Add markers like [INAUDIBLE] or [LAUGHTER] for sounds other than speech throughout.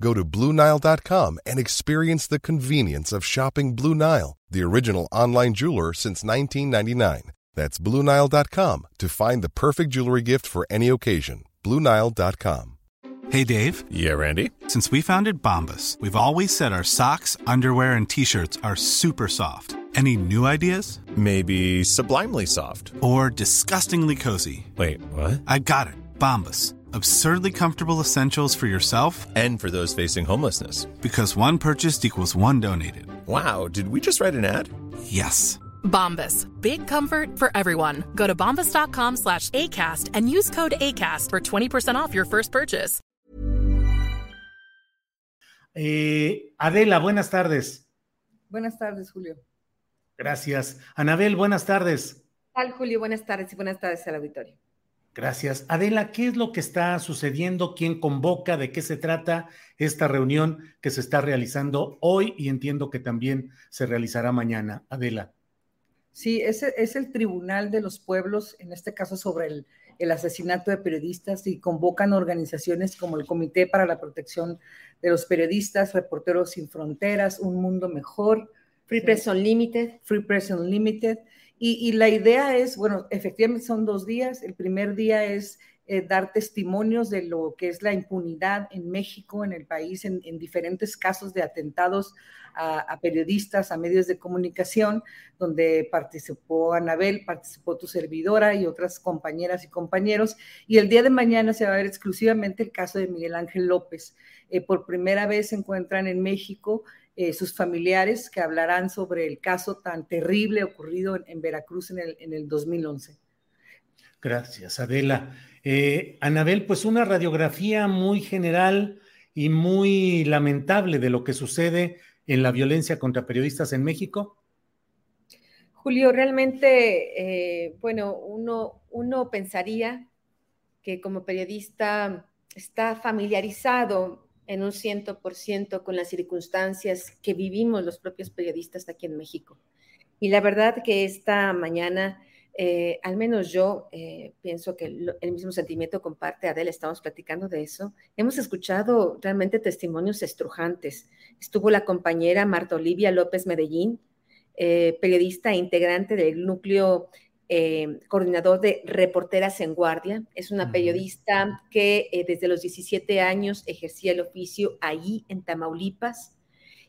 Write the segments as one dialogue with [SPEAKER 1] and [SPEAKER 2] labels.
[SPEAKER 1] Go to BlueNile.com and experience the convenience of shopping Blue Nile, the original online jeweler since 1999. That's BlueNile.com to find the perfect jewelry gift for any occasion. BlueNile.com.
[SPEAKER 2] Hey, Dave.
[SPEAKER 3] Yeah, Randy.
[SPEAKER 2] Since we founded Bombus, we've always said our socks, underwear, and t shirts are super soft. Any new ideas?
[SPEAKER 3] Maybe sublimely soft.
[SPEAKER 2] Or disgustingly cozy.
[SPEAKER 3] Wait, what?
[SPEAKER 2] I got it. Bombus absurdly comfortable essentials for yourself
[SPEAKER 3] and for those facing homelessness.
[SPEAKER 2] Because one purchased equals one donated.
[SPEAKER 3] Wow, did we just write an ad?
[SPEAKER 2] Yes.
[SPEAKER 4] Bombas. Big comfort for everyone. Go to bombas.com slash ACAST and use code ACAST for 20% off your first purchase.
[SPEAKER 5] Eh, Adela, buenas tardes.
[SPEAKER 6] Buenas tardes, Julio.
[SPEAKER 5] Gracias. Anabel, buenas tardes.
[SPEAKER 6] Tal, Julio, buenas tardes y buenas tardes al auditorio.
[SPEAKER 5] Gracias. Adela, ¿qué es lo que está sucediendo? ¿Quién convoca? ¿De qué se trata esta reunión que se está realizando hoy y entiendo que también se realizará mañana? Adela.
[SPEAKER 6] Sí, ese es el Tribunal de los Pueblos, en este caso sobre el, el asesinato de periodistas y convocan organizaciones como el Comité para la Protección de los Periodistas, Reporteros Sin Fronteras, Un Mundo Mejor,
[SPEAKER 7] Free Press Unlimited.
[SPEAKER 6] Free Press Unlimited y, la idea es, bueno, efectivamente son dos días. El primer día es eh, dar testimonios de lo que es la impunidad en México, en el país, en, diferentes casos de atentados a, periodistas, a medios de comunicación, donde participó Anabel, participó tu servidora y otras compañeras y compañeros. Y el día de mañana se va a ver exclusivamente el caso de Miguel Ángel López. Eh, por primera vez se encuentran en México eh, sus familiares que hablarán sobre el caso tan terrible ocurrido en, Veracruz en el, en el 2011.
[SPEAKER 5] Gracias, Adela. Eh, Anabel, pues una radiografía muy general y muy lamentable de lo que sucede en la violencia contra periodistas en México.
[SPEAKER 7] Julio, realmente, eh, bueno, uno, uno pensaría que como periodista está familiarizado en un ciento por ciento con las circunstancias que vivimos los propios periodistas aquí en México. Y la verdad que esta mañana, eh, al menos yo eh, pienso que el, mismo sentimiento comparte Adela, estamos platicando de eso. Hemos escuchado realmente testimonios estrujantes. Estuvo la compañera Marta Olivia López Medellín, eh, periodista e integrante del núcleo eh, coordinador de Reporteras en Guardia. Es una periodista que eh, desde los 17 años ejercía el oficio ahí en Tamaulipas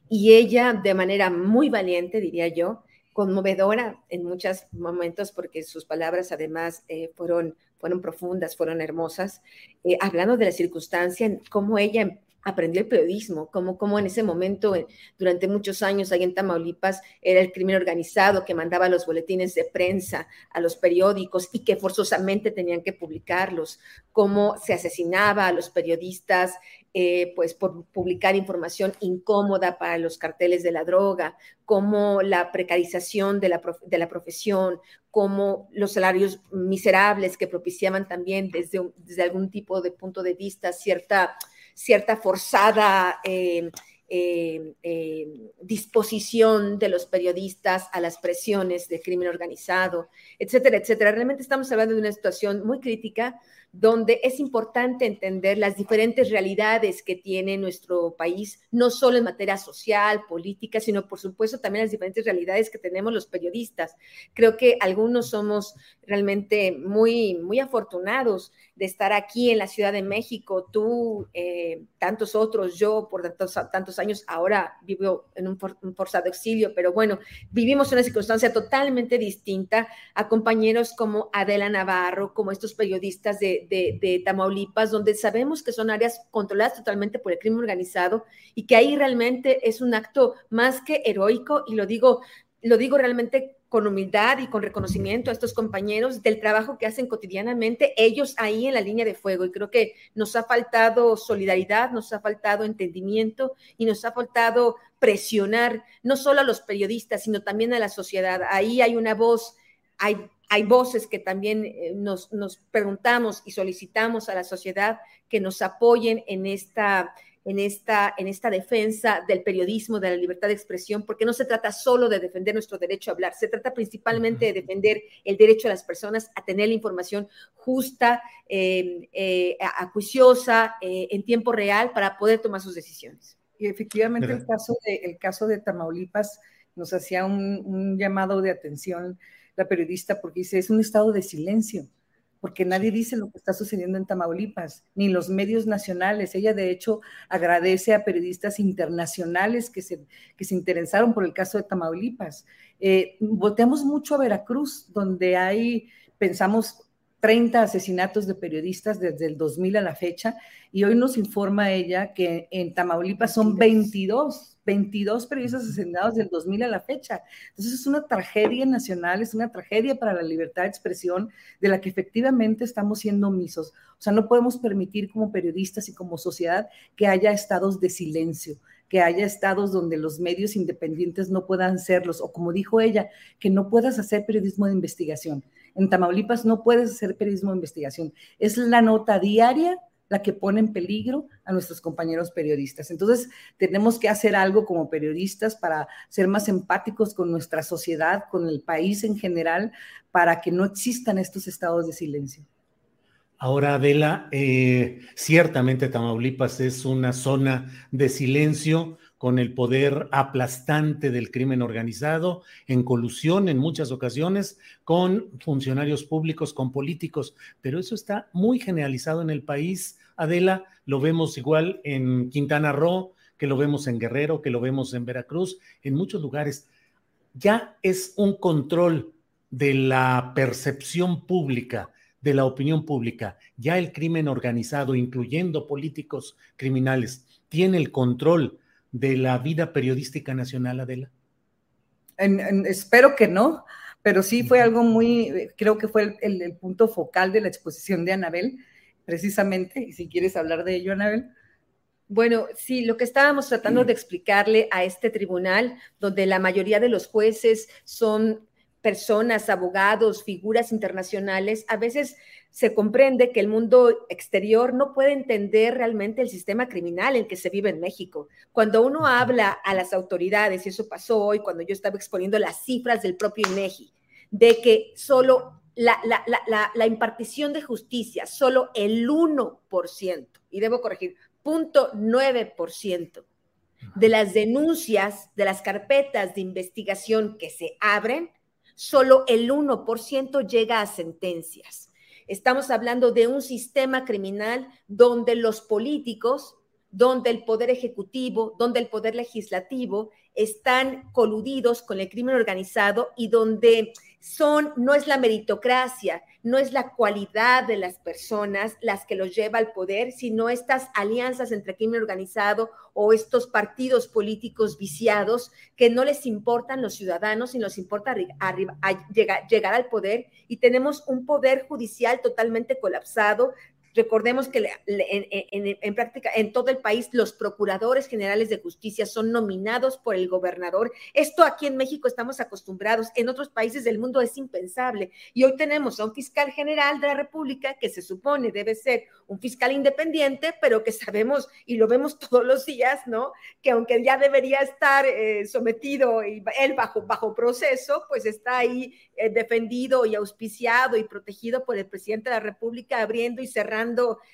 [SPEAKER 7] y ella de manera muy valiente, diría yo, conmovedora en muchos momentos porque sus palabras además eh, fueron, fueron profundas, fueron hermosas, hablando de la circunstancia, en cómo ella aprendió el periodismo, como, como en ese momento, durante muchos años ahí en Tamaulipas, era el crimen organizado que mandaba los boletines de prensa a los periódicos y que forzosamente tenían que publicarlos, cómo se asesinaba a los periodistas eh, pues por publicar información incómoda para los carteles de la droga, como la precarización de la, de la profesión, como los salarios miserables que propiciaban también desde, desde algún tipo de punto de vista cierta cierta forzada eh, disposición de los periodistas a las presiones de crimen organizado, etcétera, etcétera. Realmente estamos hablando de una situación muy crítica donde es importante entender las diferentes realidades que tiene nuestro país, no solo en materia social, política, sino por supuesto también las diferentes realidades que tenemos los periodistas. Creo que algunos somos realmente muy, muy afortunados de estar aquí en la Ciudad de México, tú, eh, tantos otros, yo por tantos, tantos años, ahora vivo en un, forzado exilio, pero bueno, vivimos una circunstancia totalmente distinta a compañeros como Adela Navarro, como estos periodistas de, de, Tamaulipas, donde sabemos que son áreas controladas totalmente por el crimen organizado y que ahí realmente es un acto más que heroico, y lo digo, lo digo realmente con humildad y con reconocimiento a estos compañeros del trabajo que hacen cotidianamente, ellos ahí en la línea de fuego. Y creo que nos ha faltado solidaridad, nos ha faltado entendimiento y nos ha faltado presionar no solo a los periodistas, sino también a la sociedad. Ahí hay una voz, hay, hay voces que también eh, nos, nos preguntamos y solicitamos a la sociedad que nos apoyen en esta en esta, en esta defensa del periodismo, de la libertad de expresión, porque no se trata solo de defender nuestro derecho a hablar, se trata principalmente de defender el derecho de las personas a tener la información justa, em, eh, acuiciosa, eh, en tiempo real, para poder tomar sus decisiones.
[SPEAKER 6] Y efectivamente el caso, de, el caso de Tamaulipas nos hacía un, un llamado de atención la periodista porque dice, es un estado de silencio porque nadie dice lo que está sucediendo en Tamaulipas, ni los medios nacionales. Ella, de hecho, agradece a periodistas internacionales que se, que se interesaron por el caso de Tamaulipas. Eh, volteamos mucho a Veracruz, donde hay, pensamos, 30 asesinatos de periodistas desde el 2000 a la fecha, y hoy nos informa ella que en Tamaulipas son 22 22 periodistas asesinados del 2000 a la fecha. Entonces es una tragedia nacional, es una tragedia para la libertad de expresión de la que efectivamente estamos siendo omisos. O sea, no podemos permitir como periodistas y como sociedad que haya estados de silencio que haya estados donde los medios independientes no puedan serlos, o como dijo ella, que no puedas hacer periodismo de investigación. En Tamaulipas no puedes hacer periodismo de investigación. Es la nota diaria la que pone en peligro a nuestros compañeros periodistas. Entonces, tenemos que hacer algo como periodistas para ser más empáticos con nuestra sociedad, con el país en general, para que no existan estos estados de silencio.
[SPEAKER 5] Ahora, Adela, eh, ciertamente Tamaulipas es una zona de silencio con el poder aplastante del crimen organizado, en colusión en muchas ocasiones con funcionarios públicos, con políticos, pero eso está muy generalizado en el país. Adela, lo vemos igual en Quintana Roo, que lo vemos en Guerrero, que lo vemos en Veracruz, en muchos lugares. Ya es un control de la percepción pública, de la opinión pública. Ya el crimen organizado, incluyendo políticos criminales, tiene el control de la vida periodística nacional, Adela?
[SPEAKER 6] espero que no, pero sí fue algo muy, creo que fue el, punto focal de la exposición de Anabel, precisamente, y si quieres hablar de ello, Anabel.
[SPEAKER 7] Bueno, sí, lo que estábamos tratando de explicarle a este tribunal, donde la mayoría de los jueces son personas, abogados, figuras internacionales, a veces se comprende que el mundo exterior no puede entender realmente el sistema criminal en que se vive en México. Cuando uno habla a las autoridades, y eso pasó hoy cuando yo estaba exponiendo las cifras del propio INEGI, de que solo la, la impartición de justicia, solo el 1%, y debo corregir, 0.9% de las denuncias, de las carpetas de investigación que se abren, solo el 1% llega a sentencias. Estamos hablando de un sistema criminal donde los políticos, donde el poder ejecutivo, donde el poder legislativo están coludidos con el crimen organizado y donde son, no es la meritocracia, no es la cualidad de las personas las que los lleva al poder, sino estas alianzas entre crimen organizado o estos partidos políticos viciados que no les importan los ciudadanos y nos importa llegar al poder. Y tenemos un poder judicial totalmente colapsado, Recordemos que en, práctica en todo el país los procuradores generales de justicia son nominados por el gobernador. Esto aquí en México estamos acostumbrados, en otros países del mundo es impensable. Y hoy tenemos a un fiscal general de la República que se supone debe ser un fiscal independiente, pero que sabemos y lo vemos [LAUGHS] todos los días, ¿no? Que aunque ya debería estar eh, sometido y él bajo, bajo proceso, pues está ahí eh, defendido y auspiciado y protegido por el presidente de la República, abriendo y cerrando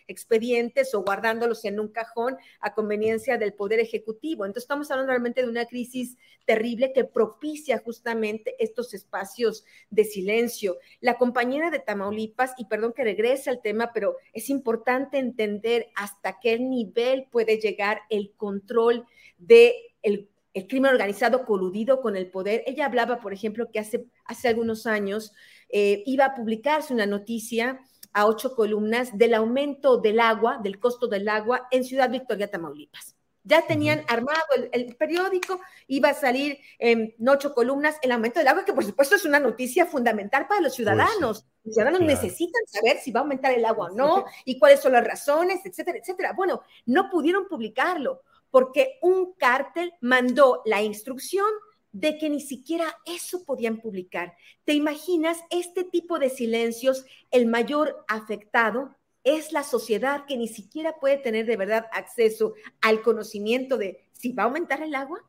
[SPEAKER 7] expedientes o guardándolos en un cajón a conveniencia del Poder Ejecutivo. Entonces estamos hablando realmente de una crisis terrible que propicia justamente estos espacios de silencio. La compañera de Tamaulipas, y perdón que regrese al tema, pero es importante entender hasta qué nivel puede llegar el control de el, crimen organizado coludido con el poder. Ella hablaba, por ejemplo, que hace, hace algunos años eh, iba a publicarse una noticia a ocho columnas del aumento del agua, del costo del agua en Ciudad Victoria, Tamaulipas. Ya tenían armado el, periódico, iba a salir en ocho columnas el aumento del agua, que por supuesto es una noticia fundamental para los pues ciudadanos. los ciudadanos necesitan saber si va a aumentar el agua o no, y cuáles son las razones, etcétera, etcétera. Bueno, no pudieron publicarlo porque un cártel mandó la instrucción de que ni siquiera eso podían publicar. ¿Te imaginas este tipo de silencios? El mayor afectado es la sociedad que ni siquiera puede tener de verdad acceso al conocimiento de si va a aumentar el agua.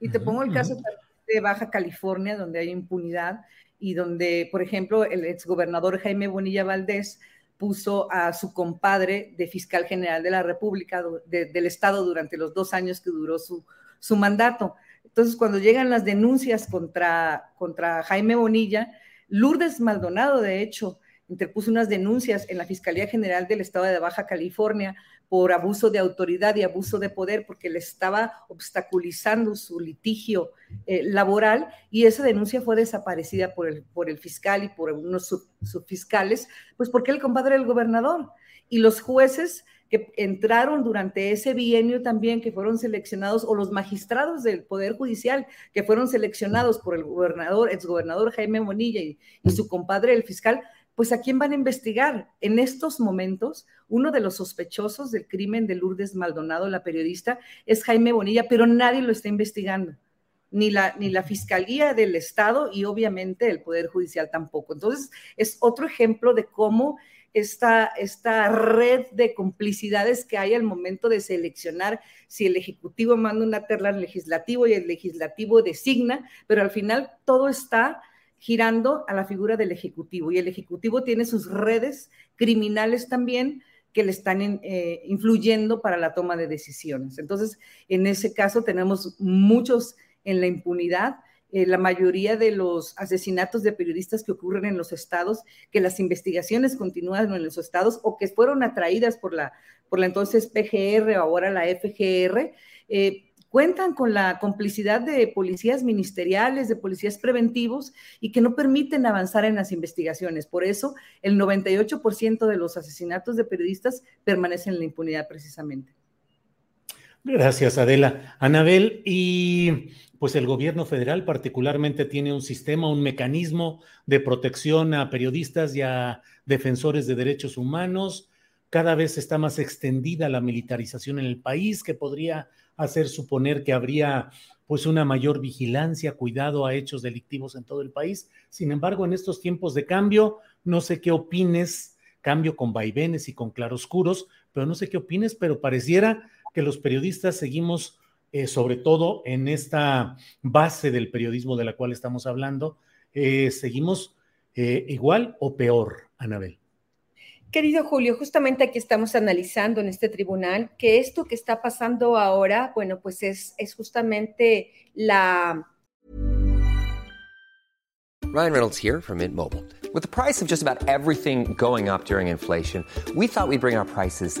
[SPEAKER 6] Y te pongo el caso de Baja California, donde hay impunidad y donde, por ejemplo, el exgobernador Jaime Bonilla Valdés puso a su compadre de fiscal general de la República, del Estado, durante los dos años que duró su, su mandato. Entonces, cuando llegan las denuncias contra, contra Jaime Bonilla, Lourdes Maldonado, de hecho, interpuso unas denuncias en la Fiscalía General del Estado de Baja California por abuso de autoridad y abuso de poder, porque le estaba obstaculizando su litigio eh, laboral y esa denuncia fue desaparecida por el, por el fiscal y por unos subfiscales, pues porque el compadre del gobernador y los jueces que entraron durante ese bienio también, que fueron seleccionados, o los magistrados del Poder Judicial, que fueron seleccionados por el gobernador, exgobernador Jaime Monilla y, y su compadre, el fiscal, pues a quién van a investigar. En estos momentos, uno de los sospechosos del crimen de Lourdes Maldonado, la periodista, es Jaime Bonilla, pero nadie lo está investigando. Ni la, ni la Fiscalía del Estado y obviamente el Poder Judicial tampoco. Entonces, es otro ejemplo de cómo esta, esta red de complicidades que hay al momento de seleccionar si el Ejecutivo manda una terna al Legislativo y el Legislativo designa, pero al final todo está girando a la figura del Ejecutivo y el Ejecutivo tiene sus redes criminales también que le están eh, influyendo para la toma de decisiones. Entonces, en ese caso tenemos muchos en la impunidad. Eh, la mayoría de los asesinatos de periodistas que ocurren en los estados, que las investigaciones continúan en los estados o que fueron atraídas por la, por la entonces PGR o ahora la FGR, eh, cuentan con la complicidad de policías ministeriales, de policías preventivos y que no permiten avanzar en las investigaciones. Por eso, el 98% de los asesinatos de periodistas permanecen en la impunidad precisamente.
[SPEAKER 5] Gracias, Adela. Anabel, y pues el gobierno federal particularmente tiene un sistema, un mecanismo de protección a periodistas y a defensores de derechos humanos. Cada vez está más extendida la militarización en el país, que podría hacer suponer que habría pues una mayor vigilancia, cuidado a hechos delictivos en todo el país. Sin embargo, en estos tiempos de cambio, no sé qué opines, cambio con vaivenes y con claroscuros, pero no sé qué opines, pero pareciera que los periodistas seguimos, eh, sobre todo en esta base del periodismo de la cual estamos hablando, eh, seguimos eh, igual o peor, Anabel.
[SPEAKER 7] Querido Julio, justamente aquí estamos analizando en este tribunal que esto que está pasando ahora, bueno, pues es, es justamente la...
[SPEAKER 8] Ryan Reynolds here from Mint Mobile. With the price of just about everything going up during inflation, we thought we'd bring our prices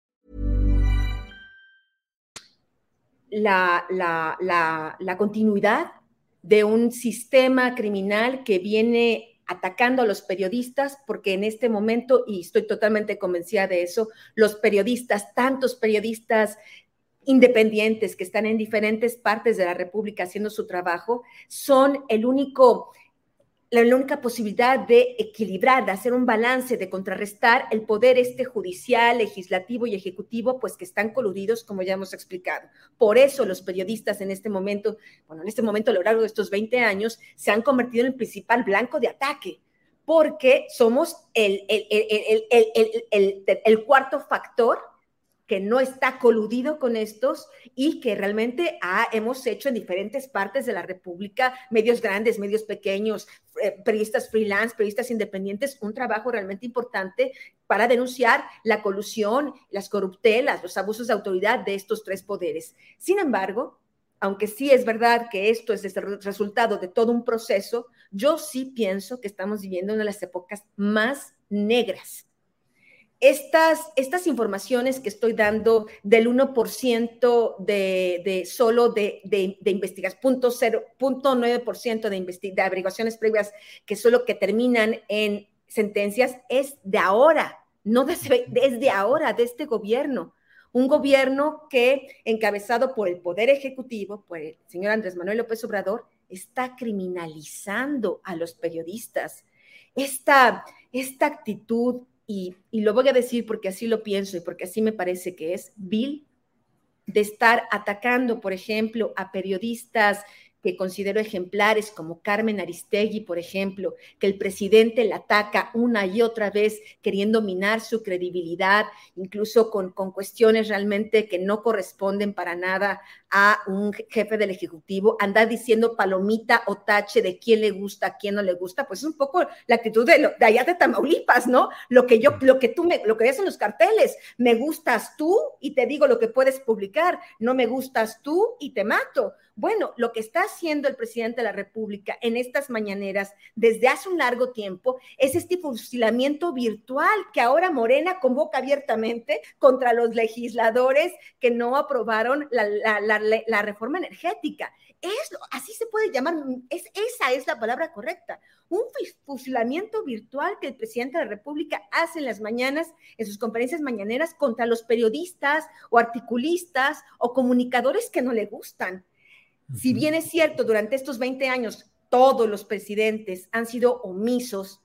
[SPEAKER 7] La, la, la, continuidad de un sistema criminal que viene atacando a los periodistas, porque en este momento, y estoy totalmente convencida de eso, los periodistas, tantos periodistas independientes que están en diferentes partes de la República haciendo su trabajo, son el único la única posibilidad de equilibrar, de hacer un balance, de contrarrestar el poder este judicial, legislativo y ejecutivo, pues que están coludidos, como ya hemos explicado. Por eso los periodistas en este momento, bueno, en este momento a lo largo de estos 20 años, se han convertido en el principal blanco de ataque, porque somos el, el, el, el cuarto factor que no está coludido con estos y que realmente hemos hecho en diferentes partes de la República, medios grandes, medios pequeños, eh, periodistas freelance, periodistas independientes, un trabajo realmente importante para denunciar la colusión, las corruptelas, los abusos de autoridad de estos tres poderes. Sin embargo, aunque sí es verdad que esto es el resultado de todo un proceso, yo sí pienso que estamos viviendo una de las épocas más negras estas, estas informaciones que estoy dando del 1% de, de solo de, de, de investigación, punto, punto 9% de, de averiguaciones previas que solo que terminan en sentencias, es de ahora, no desde, desde ahora, de este gobierno. Un gobierno que, encabezado por el Poder Ejecutivo, por el señor Andrés Manuel López Obrador, está criminalizando a los periodistas. Esta, esta actitud y, lo voy a decir porque así lo pienso y porque así me parece que es, vil, de estar atacando, por ejemplo, a periodistas que considero ejemplares, como Carmen Aristegui, por ejemplo, que el presidente la ataca una y otra vez queriendo minar su credibilidad, incluso con, con cuestiones realmente que no corresponden para nada a un jefe del Ejecutivo, andar diciendo palomita o tache de quién le gusta, quién no le gusta, pues es un poco la actitud de, de allá de Tamaulipas, ¿no? Lo que yo, lo que tú me, lo que ves en los carteles, me gustas tú y te digo lo que puedes publicar, no me gustas tú y te mato. Bueno, lo que está haciendo el presidente de la República en estas mañaneras desde hace un largo tiempo es este fusilamiento virtual que ahora Morena convoca abiertamente contra los legisladores que no aprobaron la, reforma energética. Es, así se puede llamar, es, esa es la palabra correcta. Un fusilamiento virtual que el presidente de la República hace en las mañanas, en sus conferencias mañaneras, contra los periodistas o articulistas o comunicadores que no le gustan. Si bien es cierto, durante estos 20 años todos los presidentes han sido omisos,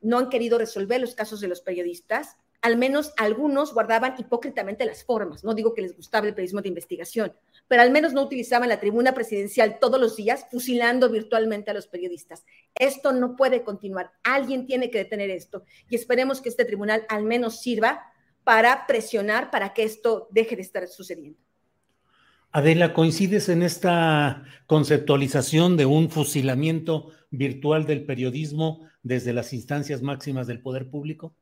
[SPEAKER 7] no han querido resolver los casos de los periodistas, al menos algunos guardaban hipócritamente las formas. No digo que les gustaba el periodismo de investigación, pero al menos no utilizaban la tribuna presidencial todos los días fusilando virtualmente a los periodistas. Esto no puede continuar. Alguien tiene que detener esto y esperemos que este tribunal al menos sirva para presionar para que esto deje de estar sucediendo.
[SPEAKER 5] Adela, ¿coincides en esta conceptualización de un fusilamiento virtual del periodismo desde las instancias máximas del poder público?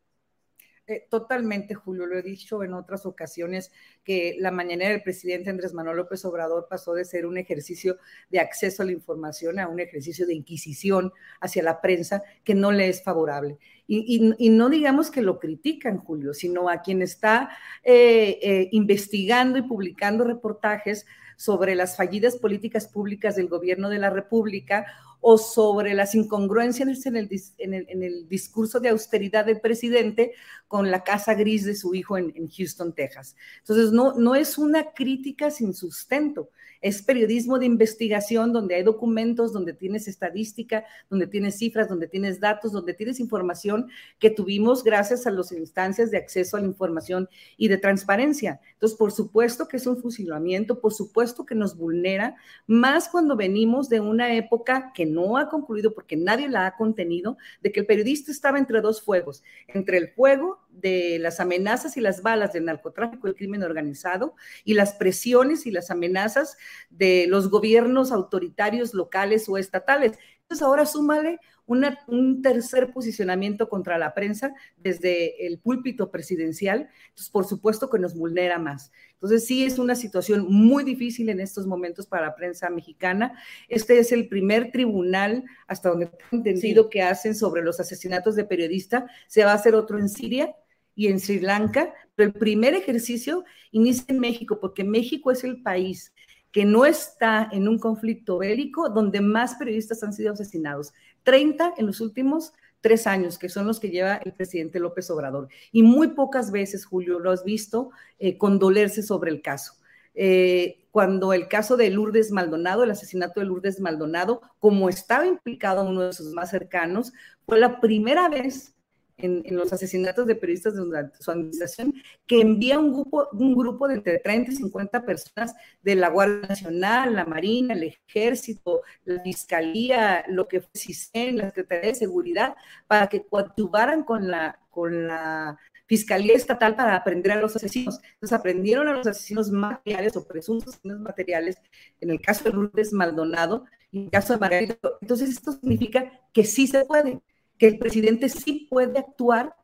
[SPEAKER 6] Eh, totalmente, Julio, lo he dicho en otras ocasiones, que la mañana del presidente Andrés Manuel López Obrador pasó de ser un ejercicio de acceso a la información a un ejercicio de inquisición hacia la prensa que no le es favorable. Y, no digamos que lo critican, Julio, sino a quien está eh, eh, investigando y publicando reportajes sobre las fallidas políticas públicas del gobierno de la República o sobre las incongruencias en el, en el, discurso de austeridad del presidente con la casa gris de su hijo en, en Houston, Texas. Entonces, no, no es una crítica sin sustento, es periodismo de investigación donde hay documentos, donde tienes estadística, donde tienes cifras, donde tienes datos, donde tienes información que tuvimos gracias a las instancias de acceso a la información y de transparencia. Entonces, por supuesto que es un fusilamiento, por supuesto que nos vulnera, más cuando venimos de una época que no ha concluido porque nadie la ha contenido, de que el periodista estaba entre dos fuegos, entre el fuego de las amenazas y las balas del narcotráfico, el crimen organizado, y las presiones y las amenazas de los gobiernos autoritarios locales o estatales. Entonces ahora súmale un tercer posicionamiento contra la prensa desde el púlpito presidencial, entonces por supuesto que nos vulnera más. Entonces sí es una situación muy difícil en estos momentos para la prensa mexicana. Este es el primer tribunal, hasta donde he entendido, que hacen sobre los asesinatos de periodistas. Se va a hacer otro en Siria y en Sri Lanka, pero el primer ejercicio inicia en México, porque México es el país que no está en un conflicto bélico donde más periodistas han sido asesinados. 30 en los últimos tres años, que son los que lleva el presidente López Obrador. Y muy pocas veces, Julio, lo has visto eh, condolerse sobre el caso. Eh, cuando el caso de Lourdes Maldonado, el asesinato de Lourdes Maldonado, como estaba implicado uno de sus más cercanos, fue la primera vez en, los asesinatos de periodistas de su administración que envía un grupo, un grupo de entre 30 y 50 personas de la Guardia Nacional, la Marina, el Ejército, la Fiscalía, lo que fue CISEN, la Secretaría de Seguridad, para que coadyuvaran con la, con la Fiscalía Estatal para aprender a los asesinos. Entonces aprendieron a los asesinos materiales o presuntos asesinos materiales, en el caso de Lourdes Maldonado en el caso de Margarita. Entonces esto significa que sí se puede, que el presidente sí puede actuar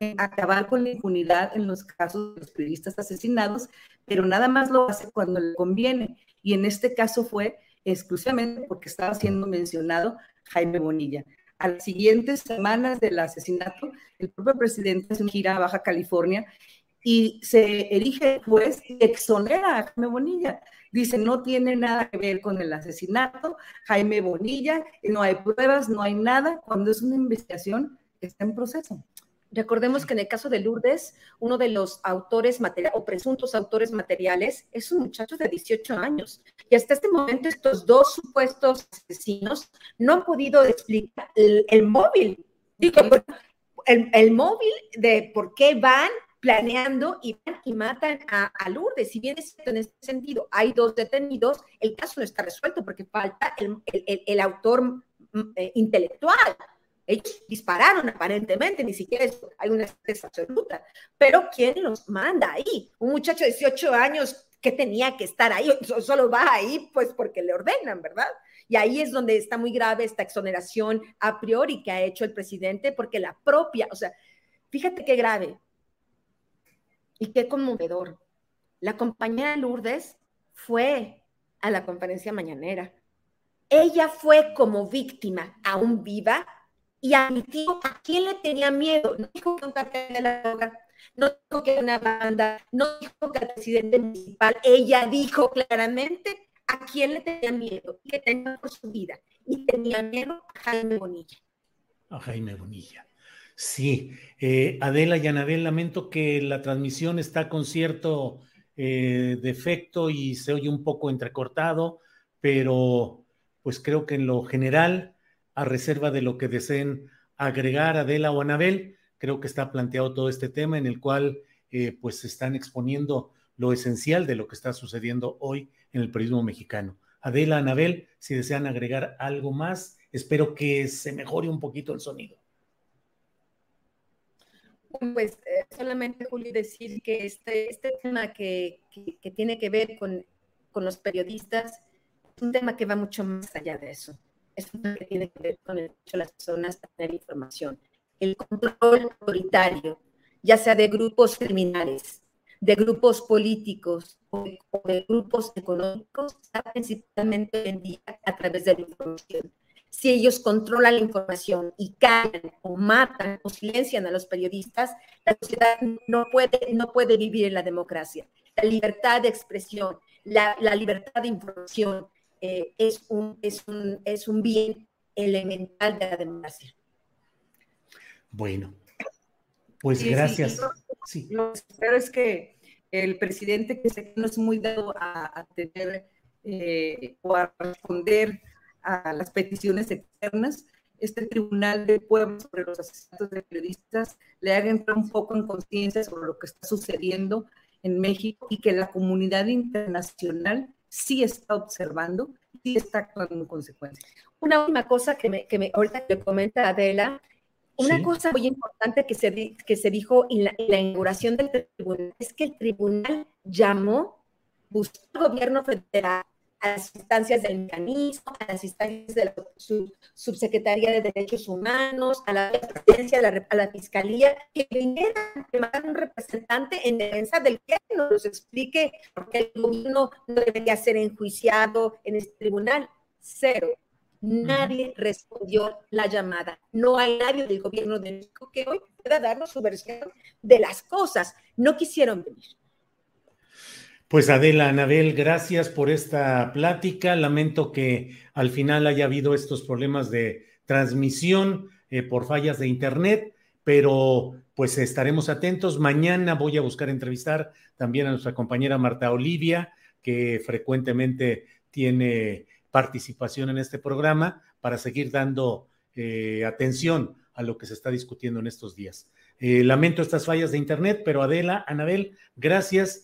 [SPEAKER 6] en acabar con la impunidad en los casos de los periodistas asesinados, pero nada más lo hace cuando le conviene. Y en este caso fue exclusivamente porque estaba siendo mencionado Jaime Bonilla a las siguientes semanas del asesinato, el propio presidente se gira a Baja California y se erige juez y exonera a Jaime Bonilla. Dice, no tiene nada que ver con el asesinato, Jaime Bonilla, no hay pruebas, no hay nada, cuando es una investigación que está en proceso.
[SPEAKER 7] Recordemos que en el caso de Lourdes, uno de los autores materiales o presuntos autores materiales es un muchacho de 18 años. Y hasta este momento estos dos supuestos asesinos no han podido explicar el, móvil. Digo, el, móvil de por qué van planeando y, y matan a, Lourdes. Si bien es en este sentido, hay dos detenidos, el caso no está resuelto porque falta el, autor mm, eh, intelectual ellos dispararon aparentemente, ni siquiera hay una certeza absoluta. Pero ¿quién los manda ahí? Un muchacho de 18 años que tenía que estar ahí, solo va ahí pues porque le ordenan, ¿verdad? Y ahí es donde está muy grave esta exoneración a priori que ha hecho el presidente, porque la propia, o sea, fíjate qué grave y qué conmovedor. La compañera Lourdes fue a la conferencia mañanera. Ella fue como víctima, aún viva, y admitió a quién le tenía miedo. No dijo que un cartel de la droga, no dijo que una banda, no dijo que el presidente municipal. Ella dijo claramente a quién le tenía miedo y que tenía por su vida. Y tenía miedo a Jaime Bonilla.
[SPEAKER 5] A Jaime Bonilla. Sí, eh, Adela y Anabel, lamento que la transmisión está con cierto eh, defecto y se oye un poco entrecortado, pero pues creo que en lo general a reserva de lo que deseen agregar Adela o Anabel. Creo que está planteado todo este tema en el cual eh, pues se están exponiendo lo esencial de lo que está sucediendo hoy en el periodismo mexicano. Adela, Anabel, si desean agregar algo más, espero que se mejore un poquito el sonido.
[SPEAKER 7] Pues eh, solamente, Julio, decir que este, este tema que, tiene que ver con, los periodistas es un tema que va mucho más allá de eso es un que tiene que ver con el derecho de las personas a tener información. El control autoritario, ya sea de grupos criminales, de grupos políticos o de, grupos económicos, está principalmente en día a través de la información. Si ellos controlan la información y callan o matan o silencian a los periodistas, la sociedad no puede, no puede vivir en la democracia. La libertad de expresión, la, la libertad de información, eh, es, un, es, un, es un bien elemental de la democracia.
[SPEAKER 5] Bueno, pues gracias.
[SPEAKER 6] Sí, Lo, que espero es que el presidente, que no es muy dado a, tener eh, o a responder a las peticiones externas, este Tribunal de Pueblo sobre los asesinatos de periodistas le haga entrar un poco en conciencia sobre lo que está sucediendo en México y que la comunidad internacional sí está observando, sí está actuando en consecuencia.
[SPEAKER 7] Una última cosa que me, que me ahorita le comenta Adela, una cosa muy importante que se, que se dijo en la, inauguración del tribunal es que el tribunal llamó, buscó al gobierno federal a las instancias del mecanismo, a las instancias de la subsecretaría de Derechos Humanos, a la presidencia, a la, fiscalía, que vinieran, que mandaran un representante en defensa del que nos explique por qué el gobierno no debería ser enjuiciado en este tribunal. Cero. Nadie respondió la llamada. No hay nadie del gobierno de México que hoy pueda darnos su versión de las cosas. No quisieron venir.
[SPEAKER 5] Pues Adela, Anabel, gracias por esta plática. Lamento que al final haya habido estos problemas de transmisión eh, por fallas de Internet, pero pues estaremos atentos. Mañana voy a buscar entrevistar también a nuestra compañera Marta Olivia que frecuentemente tiene participación en este programa para seguir dando eh, atención a lo que se está discutiendo en estos días. Eh, lamento estas fallas de Internet, pero Adela, Anabel, gracias